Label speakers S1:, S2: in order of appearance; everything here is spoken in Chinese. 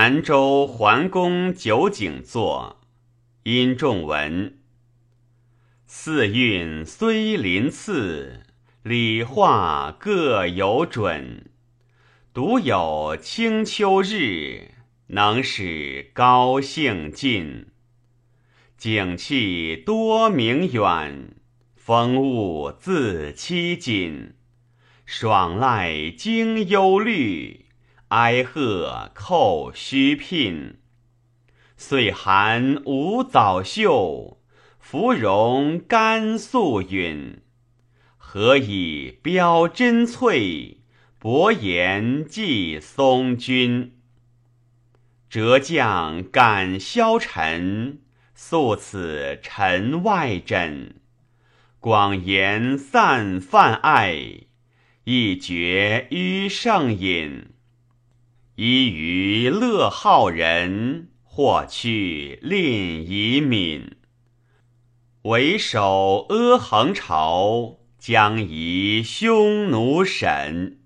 S1: 南州桓公九景作，殷仲文。四韵虽临次，理化各有准。独有清秋日，能使高兴尽。景气多明远，风物自期谨。爽籁经忧虑，哀鹤叩虚聘。岁寒无早秀，芙蓉甘素允。何以标真翠？薄言寄松君。折将感消沉，宿此尘外枕。广言散泛爱，一绝于盛饮。依于乐好人，或去吝以敏。为首阿衡朝，将以匈奴审。